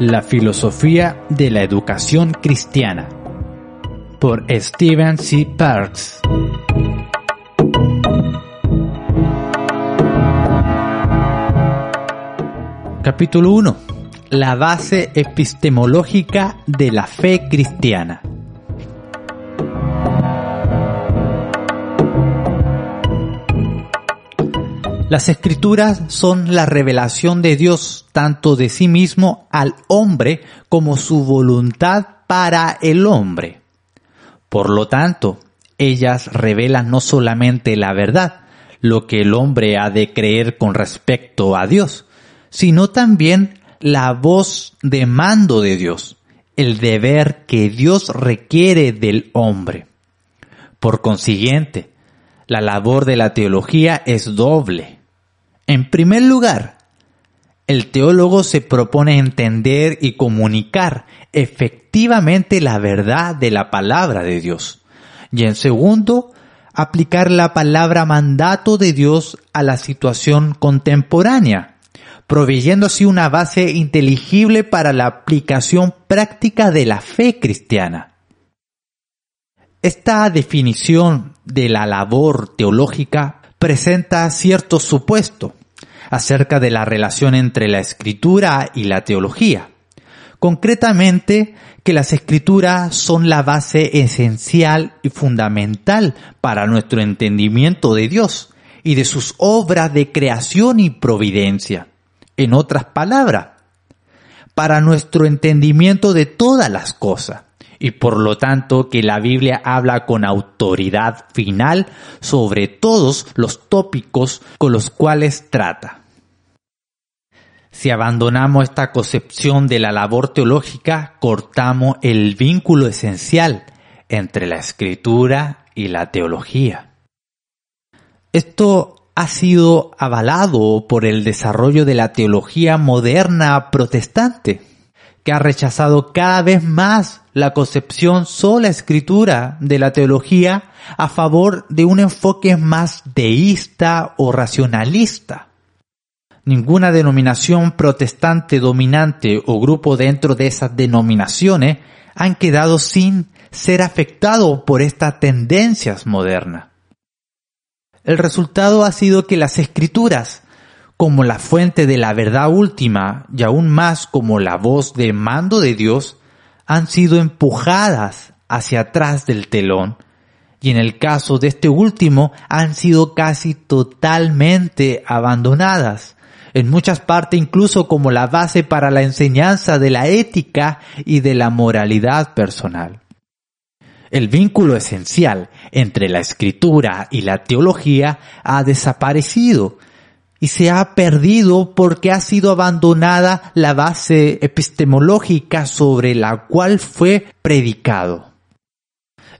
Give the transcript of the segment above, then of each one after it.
La filosofía de la educación cristiana por Stephen C. Parks. Capítulo 1. La base epistemológica de la fe cristiana. Las escrituras son la revelación de Dios tanto de sí mismo al hombre como su voluntad para el hombre. Por lo tanto, ellas revelan no solamente la verdad, lo que el hombre ha de creer con respecto a Dios, sino también la voz de mando de Dios, el deber que Dios requiere del hombre. Por consiguiente, la labor de la teología es doble en primer lugar, el teólogo se propone entender y comunicar efectivamente la verdad de la palabra de Dios. Y en segundo, aplicar la palabra mandato de Dios a la situación contemporánea, proveyendo así una base inteligible para la aplicación práctica de la fe cristiana. Esta definición de la labor teológica presenta cierto supuesto acerca de la relación entre la escritura y la teología. Concretamente, que las escrituras son la base esencial y fundamental para nuestro entendimiento de Dios y de sus obras de creación y providencia. En otras palabras, para nuestro entendimiento de todas las cosas y por lo tanto que la Biblia habla con autoridad final sobre todos los tópicos con los cuales trata. Si abandonamos esta concepción de la labor teológica, cortamos el vínculo esencial entre la escritura y la teología. Esto ha sido avalado por el desarrollo de la teología moderna protestante que ha rechazado cada vez más la concepción sola escritura de la teología a favor de un enfoque más deísta o racionalista. Ninguna denominación protestante dominante o grupo dentro de esas denominaciones han quedado sin ser afectado por estas tendencias modernas. El resultado ha sido que las escrituras como la fuente de la verdad última y aún más como la voz de mando de Dios, han sido empujadas hacia atrás del telón y en el caso de este último han sido casi totalmente abandonadas, en muchas partes incluso como la base para la enseñanza de la ética y de la moralidad personal. El vínculo esencial entre la escritura y la teología ha desaparecido y se ha perdido porque ha sido abandonada la base epistemológica sobre la cual fue predicado.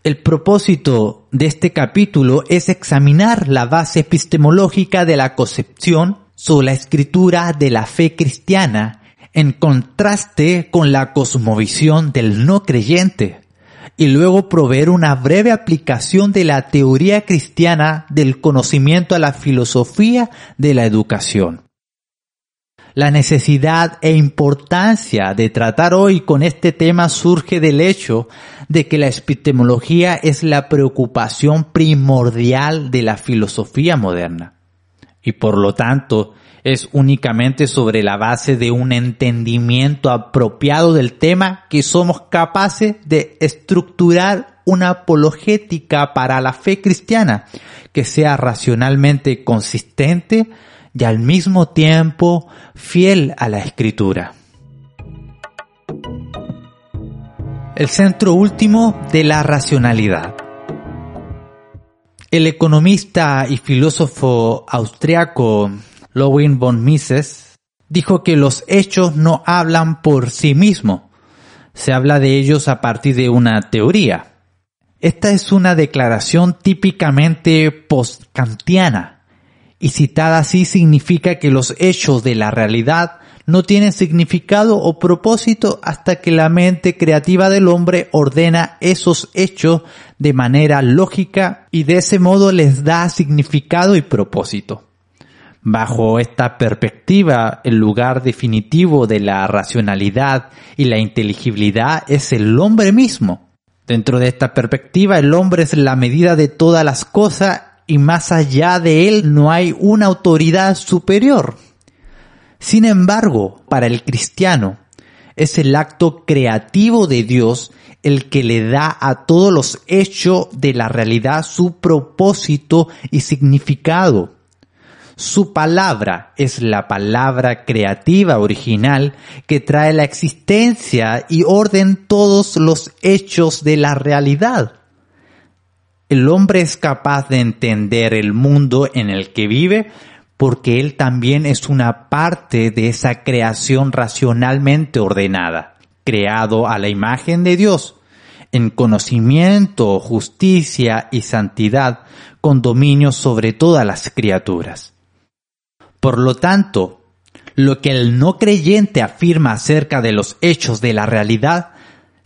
El propósito de este capítulo es examinar la base epistemológica de la concepción sobre la escritura de la fe cristiana en contraste con la cosmovisión del no creyente y luego proveer una breve aplicación de la teoría cristiana del conocimiento a la filosofía de la educación. La necesidad e importancia de tratar hoy con este tema surge del hecho de que la epistemología es la preocupación primordial de la filosofía moderna y por lo tanto es únicamente sobre la base de un entendimiento apropiado del tema que somos capaces de estructurar una apologética para la fe cristiana que sea racionalmente consistente y al mismo tiempo fiel a la escritura. el centro último de la racionalidad. El economista y filósofo austriaco Lowin von Mises dijo que los hechos no hablan por sí mismos, se habla de ellos a partir de una teoría. Esta es una declaración típicamente post-kantiana, y citada así significa que los hechos de la realidad no tienen significado o propósito hasta que la mente creativa del hombre ordena esos hechos de manera lógica y de ese modo les da significado y propósito. Bajo esta perspectiva, el lugar definitivo de la racionalidad y la inteligibilidad es el hombre mismo. Dentro de esta perspectiva, el hombre es la medida de todas las cosas y más allá de él no hay una autoridad superior. Sin embargo, para el cristiano, es el acto creativo de Dios el que le da a todos los hechos de la realidad su propósito y significado. Su palabra es la palabra creativa original que trae la existencia y orden todos los hechos de la realidad. El hombre es capaz de entender el mundo en el que vive porque Él también es una parte de esa creación racionalmente ordenada, creado a la imagen de Dios, en conocimiento, justicia y santidad, con dominio sobre todas las criaturas. Por lo tanto, lo que el no creyente afirma acerca de los hechos de la realidad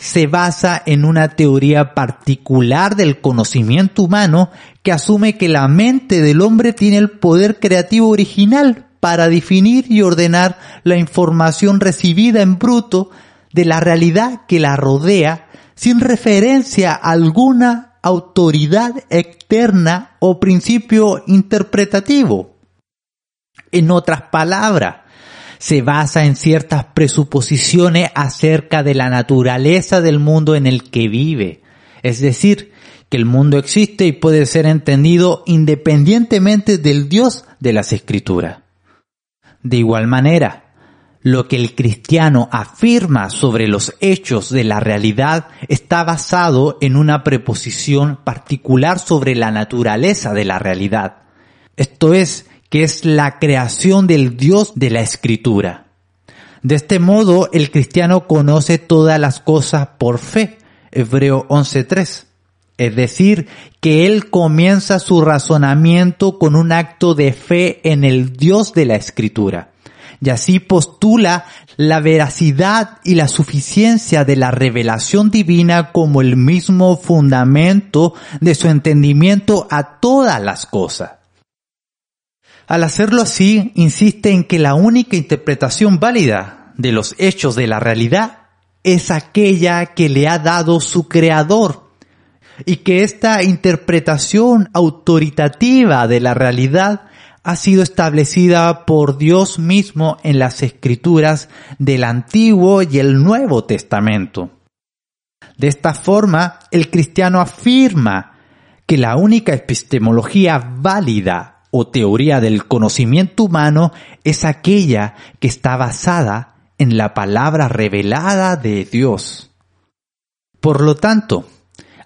se basa en una teoría particular del conocimiento humano que asume que la mente del hombre tiene el poder creativo original para definir y ordenar la información recibida en bruto de la realidad que la rodea sin referencia a alguna autoridad externa o principio interpretativo. En otras palabras, se basa en ciertas presuposiciones acerca de la naturaleza del mundo en el que vive. Es decir, que el mundo existe y puede ser entendido independientemente del Dios de las Escrituras. De igual manera, lo que el cristiano afirma sobre los hechos de la realidad está basado en una preposición particular sobre la naturaleza de la realidad. Esto es, que es la creación del Dios de la Escritura. De este modo, el cristiano conoce todas las cosas por fe. Hebreo 11.3. Es decir, que él comienza su razonamiento con un acto de fe en el Dios de la Escritura. Y así postula la veracidad y la suficiencia de la revelación divina como el mismo fundamento de su entendimiento a todas las cosas. Al hacerlo así, insiste en que la única interpretación válida de los hechos de la realidad es aquella que le ha dado su creador y que esta interpretación autoritativa de la realidad ha sido establecida por Dios mismo en las escrituras del Antiguo y el Nuevo Testamento. De esta forma, el cristiano afirma que la única epistemología válida o teoría del conocimiento humano es aquella que está basada en la palabra revelada de Dios. Por lo tanto,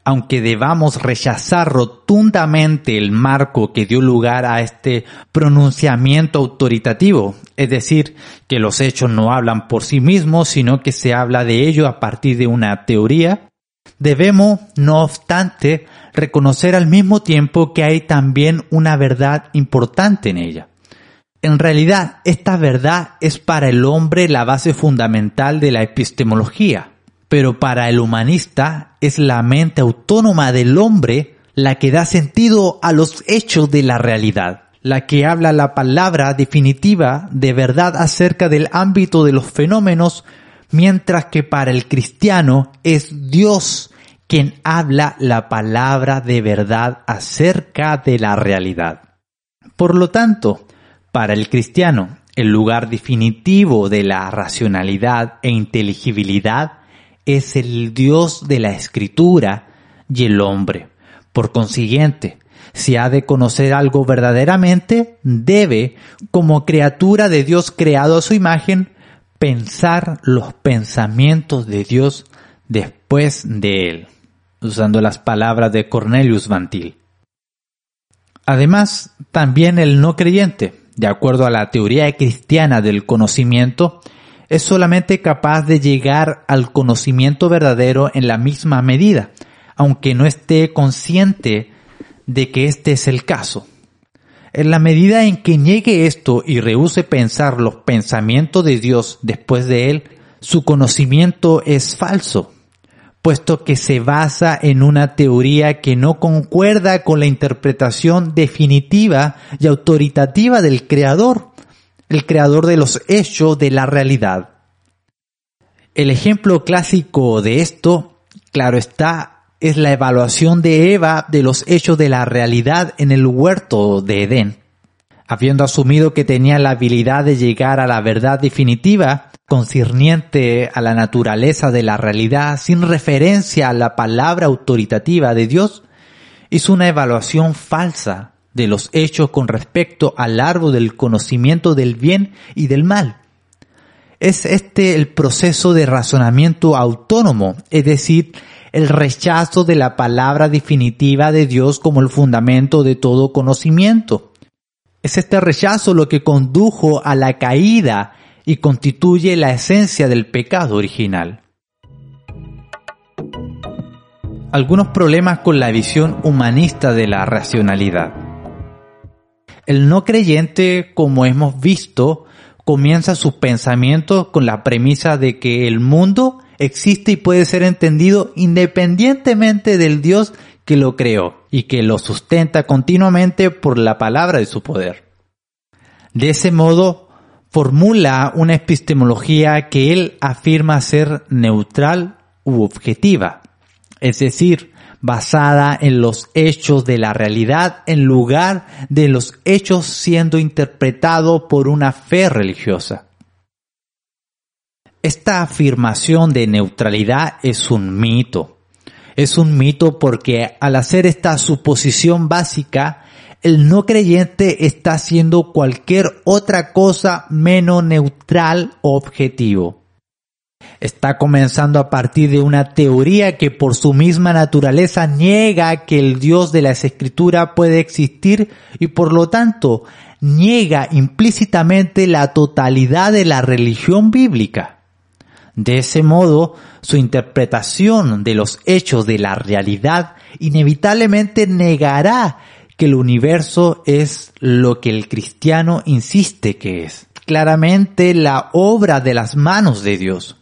aunque debamos rechazar rotundamente el marco que dio lugar a este pronunciamiento autoritativo, es decir, que los hechos no hablan por sí mismos, sino que se habla de ello a partir de una teoría, debemos, no obstante, reconocer al mismo tiempo que hay también una verdad importante en ella. En realidad, esta verdad es para el hombre la base fundamental de la epistemología, pero para el humanista es la mente autónoma del hombre la que da sentido a los hechos de la realidad, la que habla la palabra definitiva de verdad acerca del ámbito de los fenómenos, mientras que para el cristiano es Dios quien habla la palabra de verdad acerca de la realidad. Por lo tanto, para el cristiano, el lugar definitivo de la racionalidad e inteligibilidad es el Dios de la escritura y el hombre. Por consiguiente, si ha de conocer algo verdaderamente, debe, como criatura de Dios creado a su imagen, pensar los pensamientos de Dios después de él, usando las palabras de Cornelius Vantil. Además, también el no creyente, de acuerdo a la teoría cristiana del conocimiento, es solamente capaz de llegar al conocimiento verdadero en la misma medida, aunque no esté consciente de que este es el caso. En la medida en que niegue esto y rehúse pensar los pensamientos de Dios después de él, su conocimiento es falso, puesto que se basa en una teoría que no concuerda con la interpretación definitiva y autoritativa del Creador, el Creador de los hechos de la realidad. El ejemplo clásico de esto, claro está, es la evaluación de Eva de los hechos de la realidad en el huerto de Edén. Habiendo asumido que tenía la habilidad de llegar a la verdad definitiva, concerniente a la naturaleza de la realidad sin referencia a la palabra autoritativa de Dios, hizo una evaluación falsa de los hechos con respecto al árbol del conocimiento del bien y del mal. Es este el proceso de razonamiento autónomo, es decir, el rechazo de la palabra definitiva de Dios como el fundamento de todo conocimiento. Es este rechazo lo que condujo a la caída y constituye la esencia del pecado original. Algunos problemas con la visión humanista de la racionalidad. El no creyente, como hemos visto, comienza su pensamiento con la premisa de que el mundo existe y puede ser entendido independientemente del Dios que lo creó y que lo sustenta continuamente por la palabra de su poder. De ese modo, formula una epistemología que él afirma ser neutral u objetiva, es decir, basada en los hechos de la realidad en lugar de los hechos siendo interpretado por una fe religiosa. Esta afirmación de neutralidad es un mito. Es un mito porque al hacer esta suposición básica, el no creyente está haciendo cualquier otra cosa menos neutral o objetivo. Está comenzando a partir de una teoría que por su misma naturaleza niega que el Dios de las Escrituras puede existir y por lo tanto niega implícitamente la totalidad de la religión bíblica. De ese modo, su interpretación de los hechos de la realidad inevitablemente negará que el universo es lo que el cristiano insiste que es. Claramente la obra de las manos de Dios.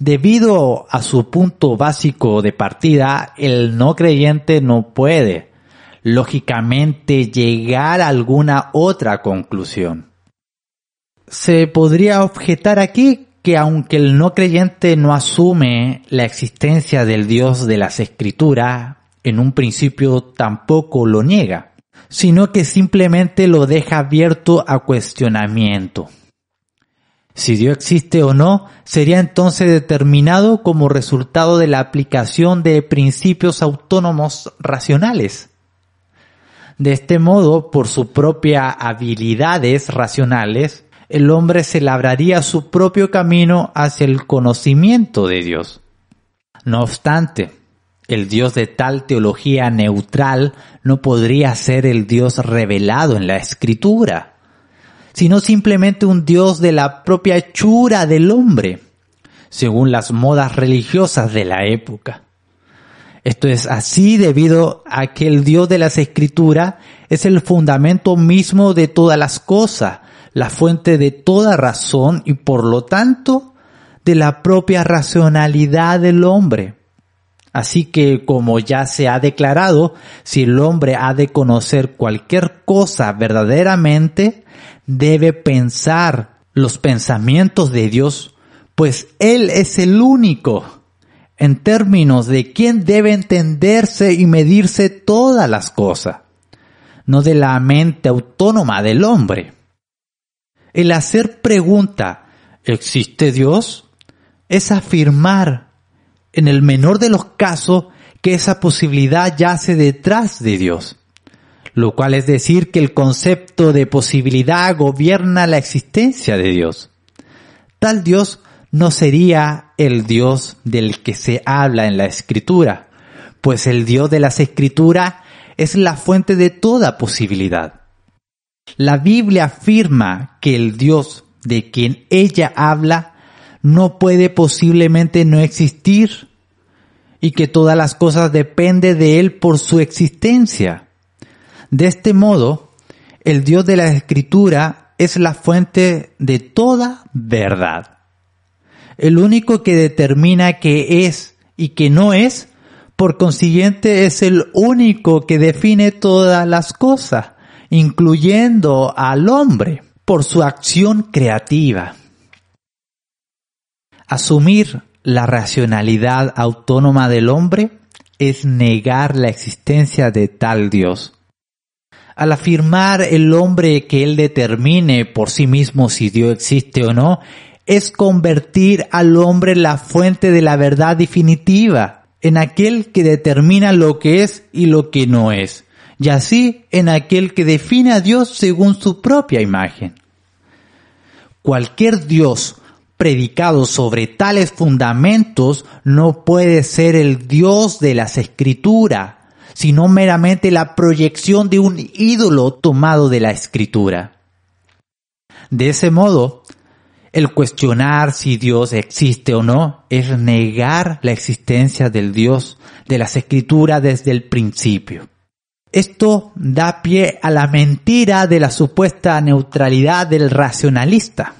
Debido a su punto básico de partida, el no creyente no puede, lógicamente, llegar a alguna otra conclusión. Se podría objetar aquí que aunque el no creyente no asume la existencia del Dios de las Escrituras, en un principio tampoco lo niega, sino que simplemente lo deja abierto a cuestionamiento. Si Dios existe o no, sería entonces determinado como resultado de la aplicación de principios autónomos racionales. De este modo, por sus propias habilidades racionales, el hombre se labraría su propio camino hacia el conocimiento de Dios. No obstante, el Dios de tal teología neutral no podría ser el Dios revelado en la escritura, sino simplemente un Dios de la propia hechura del hombre, según las modas religiosas de la época. Esto es así debido a que el Dios de las escrituras es el fundamento mismo de todas las cosas, la fuente de toda razón y por lo tanto de la propia racionalidad del hombre. Así que, como ya se ha declarado, si el hombre ha de conocer cualquier cosa verdaderamente, debe pensar los pensamientos de Dios, pues Él es el único en términos de quién debe entenderse y medirse todas las cosas, no de la mente autónoma del hombre. El hacer pregunta, ¿existe Dios? Es afirmar, en el menor de los casos, que esa posibilidad yace detrás de Dios. Lo cual es decir que el concepto de posibilidad gobierna la existencia de Dios. Tal Dios no sería el Dios del que se habla en la escritura, pues el Dios de las escrituras es la fuente de toda posibilidad. La Biblia afirma que el Dios de quien ella habla no puede posiblemente no existir y que todas las cosas dependen de Él por su existencia. De este modo, el Dios de la Escritura es la fuente de toda verdad. El único que determina qué es y qué no es, por consiguiente, es el único que define todas las cosas, incluyendo al hombre, por su acción creativa. Asumir la racionalidad autónoma del hombre es negar la existencia de tal Dios. Al afirmar el hombre que él determine por sí mismo si Dios existe o no, es convertir al hombre la fuente de la verdad definitiva, en aquel que determina lo que es y lo que no es, y así en aquel que define a Dios según su propia imagen. Cualquier Dios predicado sobre tales fundamentos no puede ser el Dios de las escrituras, sino meramente la proyección de un ídolo tomado de la escritura. De ese modo, el cuestionar si Dios existe o no es negar la existencia del Dios de las escrituras desde el principio. Esto da pie a la mentira de la supuesta neutralidad del racionalista.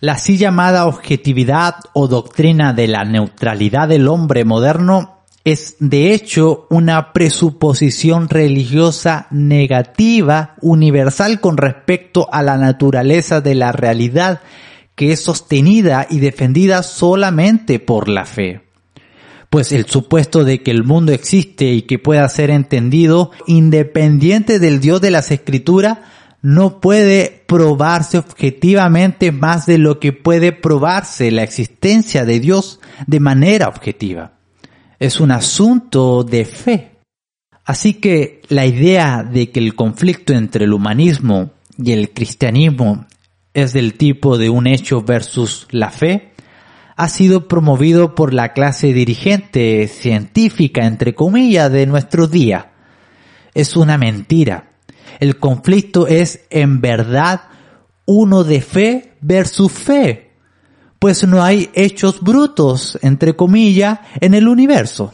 La así llamada objetividad o doctrina de la neutralidad del hombre moderno es de hecho una presuposición religiosa negativa universal con respecto a la naturaleza de la realidad que es sostenida y defendida solamente por la fe. Pues el supuesto de que el mundo existe y que pueda ser entendido independiente del Dios de las Escrituras no puede probarse objetivamente más de lo que puede probarse la existencia de Dios de manera objetiva. Es un asunto de fe. Así que la idea de que el conflicto entre el humanismo y el cristianismo es del tipo de un hecho versus la fe, ha sido promovido por la clase dirigente científica, entre comillas, de nuestro día. Es una mentira el conflicto es en verdad uno de fe versus fe, pues no hay hechos brutos, entre comillas, en el universo.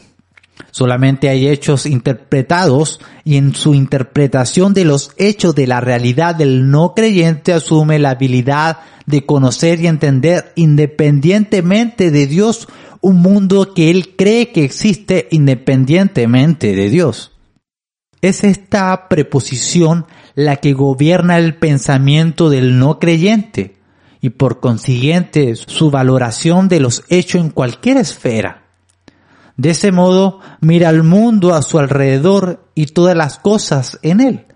Solamente hay hechos interpretados y en su interpretación de los hechos de la realidad del no creyente asume la habilidad de conocer y entender independientemente de Dios un mundo que él cree que existe independientemente de Dios. Es esta preposición la que gobierna el pensamiento del no creyente y por consiguiente su valoración de los hechos en cualquier esfera. De ese modo mira al mundo a su alrededor y todas las cosas en él,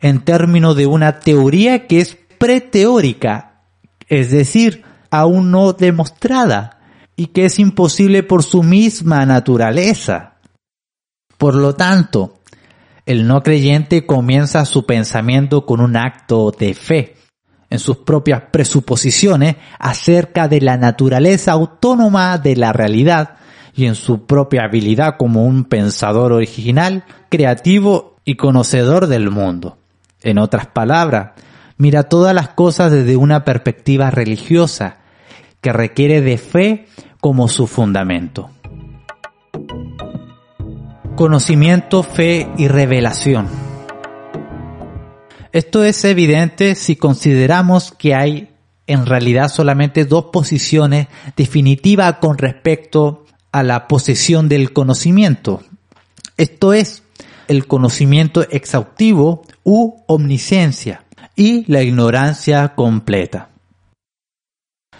en términos de una teoría que es preteórica, es decir, aún no demostrada, y que es imposible por su misma naturaleza. Por lo tanto, el no creyente comienza su pensamiento con un acto de fe en sus propias presuposiciones acerca de la naturaleza autónoma de la realidad y en su propia habilidad como un pensador original, creativo y conocedor del mundo. En otras palabras, mira todas las cosas desde una perspectiva religiosa que requiere de fe como su fundamento conocimiento, fe y revelación. Esto es evidente si consideramos que hay en realidad solamente dos posiciones definitivas con respecto a la posesión del conocimiento. Esto es el conocimiento exhaustivo u omnisciencia y la ignorancia completa.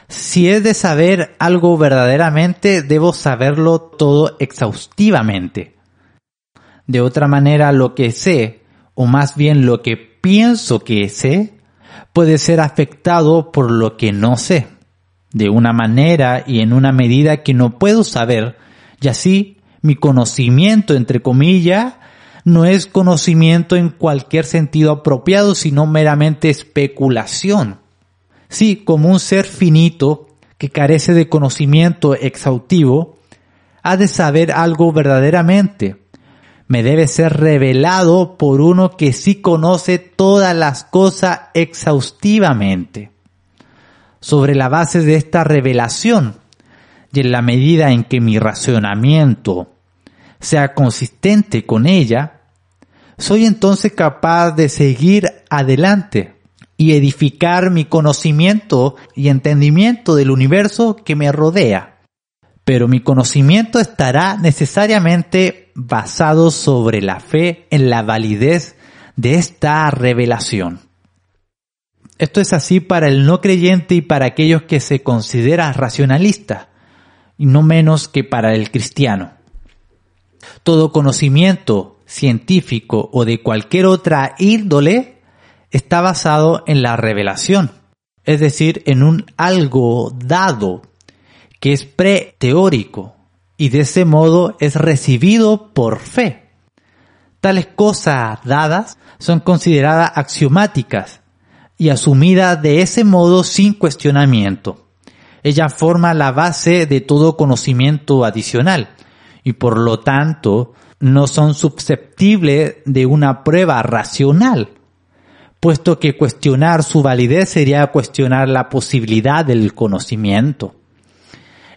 Si es de saber algo verdaderamente, debo saberlo todo exhaustivamente. De otra manera, lo que sé, o más bien lo que pienso que sé, puede ser afectado por lo que no sé, de una manera y en una medida que no puedo saber, y así mi conocimiento, entre comillas, no es conocimiento en cualquier sentido apropiado, sino meramente especulación. Sí, como un ser finito que carece de conocimiento exhaustivo, ha de saber algo verdaderamente. Me debe ser revelado por uno que sí conoce todas las cosas exhaustivamente. Sobre la base de esta revelación, y en la medida en que mi racionamiento sea consistente con ella, soy entonces capaz de seguir adelante y edificar mi conocimiento y entendimiento del universo que me rodea. Pero mi conocimiento estará necesariamente basado sobre la fe en la validez de esta revelación. Esto es así para el no creyente y para aquellos que se consideran racionalistas, y no menos que para el cristiano. Todo conocimiento científico o de cualquier otra índole está basado en la revelación, es decir, en un algo dado que es preteórico y de ese modo es recibido por fe. Tales cosas dadas son consideradas axiomáticas y asumidas de ese modo sin cuestionamiento. Ella forma la base de todo conocimiento adicional y por lo tanto no son susceptibles de una prueba racional, puesto que cuestionar su validez sería cuestionar la posibilidad del conocimiento.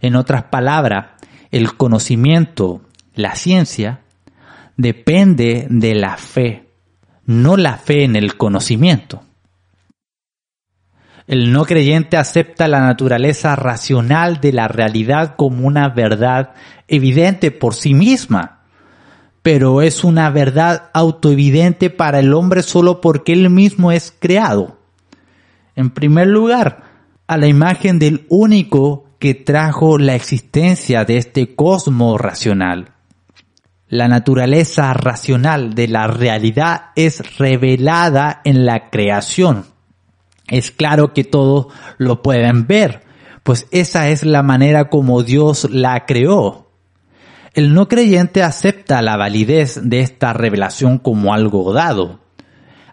En otras palabras, el conocimiento, la ciencia, depende de la fe, no la fe en el conocimiento. El no creyente acepta la naturaleza racional de la realidad como una verdad evidente por sí misma, pero es una verdad autoevidente para el hombre solo porque él mismo es creado. En primer lugar, a la imagen del único que trajo la existencia de este cosmos racional. La naturaleza racional de la realidad es revelada en la creación es claro que todos lo pueden ver, pues esa es la manera como Dios la creó. El no creyente acepta la validez de esta revelación como algo dado,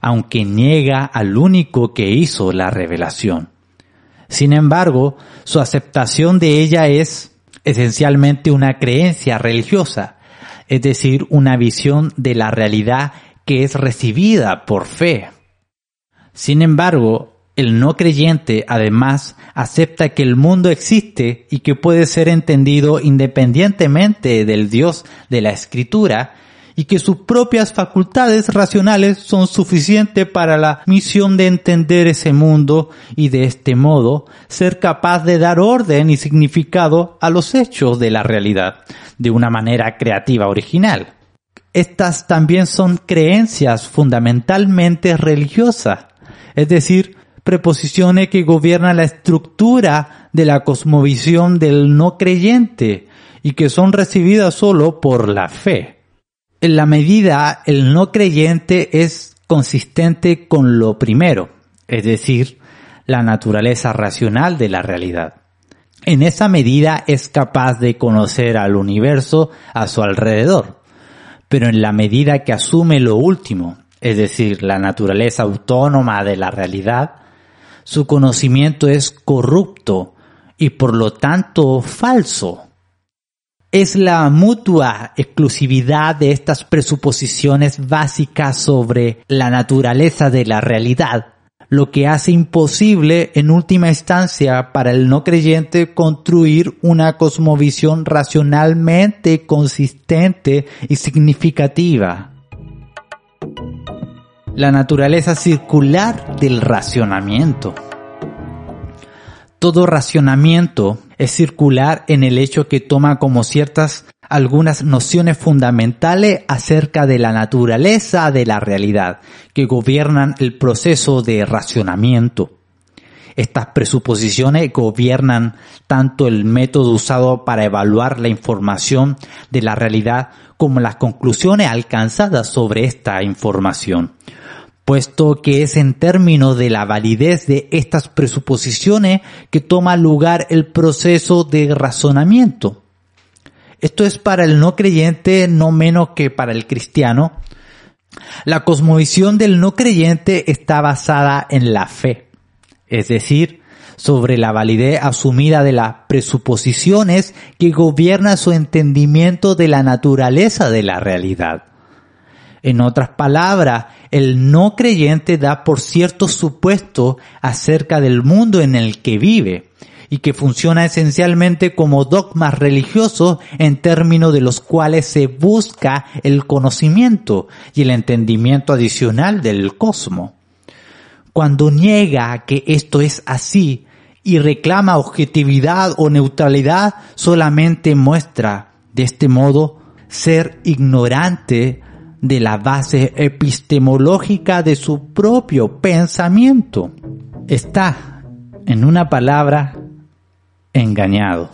aunque niega al único que hizo la revelación. Sin embargo, su aceptación de ella es esencialmente una creencia religiosa, es decir, una visión de la realidad que es recibida por fe. Sin embargo, el no creyente además acepta que el mundo existe y que puede ser entendido independientemente del Dios de la Escritura y que sus propias facultades racionales son suficientes para la misión de entender ese mundo y de este modo ser capaz de dar orden y significado a los hechos de la realidad de una manera creativa original. Estas también son creencias fundamentalmente religiosas, es decir, preposiciones que gobiernan la estructura de la cosmovisión del no creyente y que son recibidas solo por la fe. En la medida el no creyente es consistente con lo primero, es decir, la naturaleza racional de la realidad. En esa medida es capaz de conocer al universo a su alrededor, pero en la medida que asume lo último, es decir, la naturaleza autónoma de la realidad, su conocimiento es corrupto y por lo tanto falso. Es la mutua exclusividad de estas presuposiciones básicas sobre la naturaleza de la realidad lo que hace imposible en última instancia para el no creyente construir una cosmovisión racionalmente consistente y significativa la naturaleza circular del racionamiento. Todo racionamiento es circular en el hecho que toma como ciertas algunas nociones fundamentales acerca de la naturaleza de la realidad que gobiernan el proceso de racionamiento. Estas presuposiciones gobiernan tanto el método usado para evaluar la información de la realidad como las conclusiones alcanzadas sobre esta información puesto que es en términos de la validez de estas presuposiciones que toma lugar el proceso de razonamiento. Esto es para el no creyente no menos que para el cristiano. La cosmovisión del no creyente está basada en la fe, es decir, sobre la validez asumida de las presuposiciones que gobiernan su entendimiento de la naturaleza de la realidad. En otras palabras, el no creyente da por cierto supuesto acerca del mundo en el que vive y que funciona esencialmente como dogmas religiosos en términos de los cuales se busca el conocimiento y el entendimiento adicional del cosmos. Cuando niega que esto es así y reclama objetividad o neutralidad, solamente muestra de este modo ser ignorante de la base epistemológica de su propio pensamiento. Está, en una palabra, engañado.